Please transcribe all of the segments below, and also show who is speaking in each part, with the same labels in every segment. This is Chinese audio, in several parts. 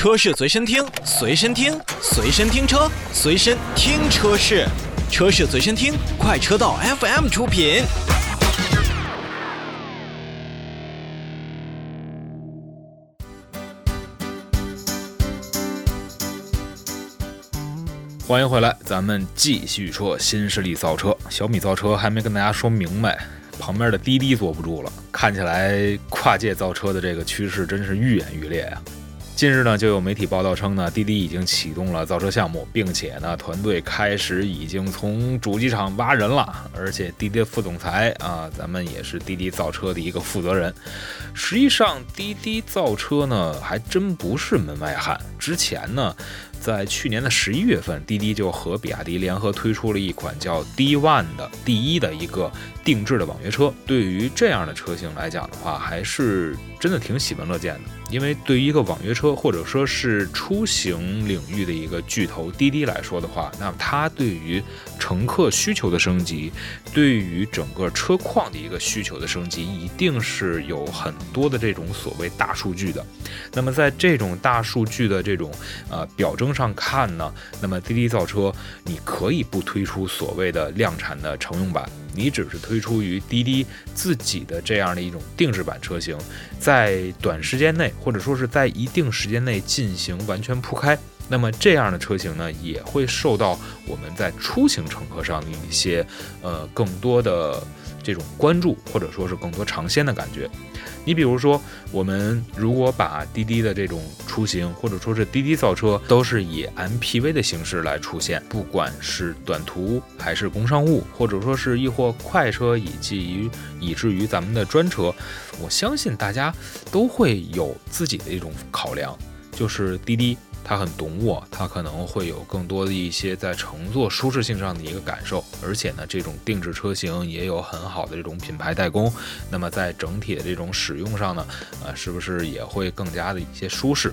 Speaker 1: 车市随身听，随身听，随身听车，随身听车市，车市随身听，快车道 FM 出品。
Speaker 2: 欢迎回来，咱们继续说新势力造车。小米造车还没跟大家说明白，旁边的滴滴坐不住了。看起来跨界造车的这个趋势真是愈演愈烈啊。近日呢，就有媒体报道称呢，滴滴已经启动了造车项目，并且呢，团队开始已经从主机厂挖人了，而且滴滴副总裁啊，咱们也是滴滴造车的一个负责人。实际上，滴滴造车呢，还真不是门外汉。之前呢。在去年的十一月份，滴滴就和比亚迪联合推出了一款叫 D One 的第一的一个定制的网约车。对于这样的车型来讲的话，还是真的挺喜闻乐见的。因为对于一个网约车或者说是出行领域的一个巨头滴滴来说的话，那么它对于乘客需求的升级，对于整个车况的一个需求的升级，一定是有很多的这种所谓大数据的。那么在这种大数据的这种呃表征上看呢，那么滴滴造车你可以不推出所谓的量产的乘用版。你只是推出于滴滴自己的这样的一种定制版车型，在短时间内或者说是在一定时间内进行完全铺开，那么这样的车型呢，也会受到我们在出行乘客上的一些呃更多的。这种关注或者说是更多尝鲜的感觉，你比如说，我们如果把滴滴的这种出行或者说是滴滴造车都是以 MPV 的形式来出现，不管是短途还是工商务，或者说是亦或快车以及于以至于咱们的专车，我相信大家都会有自己的一种考量，就是滴滴。它很懂我，它可能会有更多的一些在乘坐舒适性上的一个感受，而且呢，这种定制车型也有很好的这种品牌代工，那么在整体的这种使用上呢，呃，是不是也会更加的一些舒适？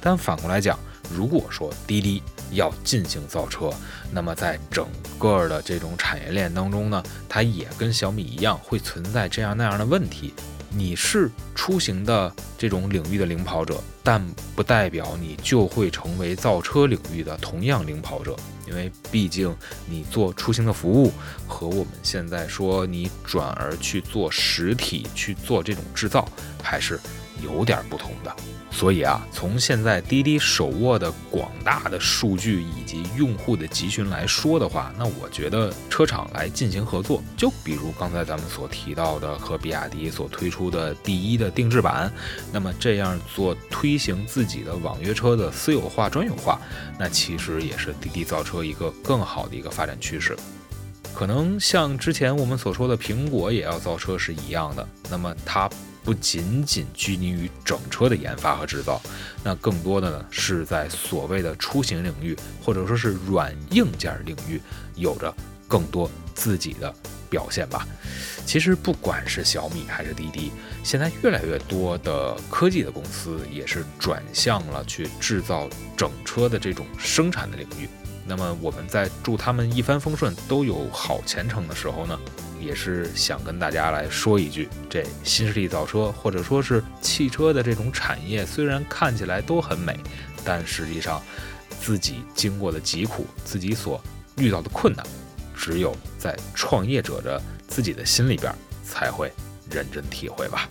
Speaker 2: 但反过来讲，如果说滴滴要进行造车，那么在整个的这种产业链当中呢，它也跟小米一样会存在这样那样的问题。你是出行的这种领域的领跑者，但不代表你就会成为造车领域的同样领跑者，因为毕竟你做出行的服务和我们现在说你转而去做实体去做这种制造，还是有点不同的。所以啊，从现在滴滴手握的广大的数据以及用户的集群来说的话，那我觉得车厂来进行合作，就比如刚才咱们所提到的和比亚迪所推出的第一的定制版，那么这样做推行自己的网约车的私有化、专有化，那其实也是滴滴造车一个更好的一个发展趋势。可能像之前我们所说的苹果也要造车是一样的，那么它。不仅仅拘泥于整车的研发和制造，那更多的呢是在所谓的出行领域，或者说是软硬件领域，有着更多自己的表现吧。其实不管是小米还是滴滴，现在越来越多的科技的公司也是转向了去制造整车的这种生产的领域。那么我们在祝他们一帆风顺，都有好前程的时候呢？也是想跟大家来说一句，这新势力造车或者说是汽车的这种产业，虽然看起来都很美，但实际上自己经过的疾苦，自己所遇到的困难，只有在创业者的自己的心里边才会认真体会吧。